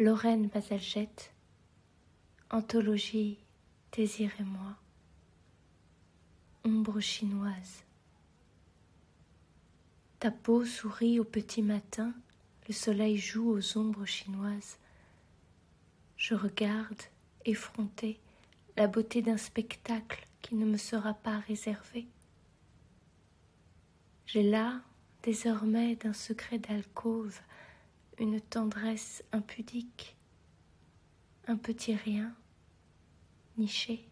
Lorraine Basalgette, Anthologie Désirez-moi, Ombre chinoise. Ta peau sourit au petit matin, le soleil joue aux ombres chinoises. Je regarde, effronté, la beauté d'un spectacle qui ne me sera pas réservé. J'ai là, désormais, d'un secret d'alcôve, une tendresse impudique, un petit rien, niché.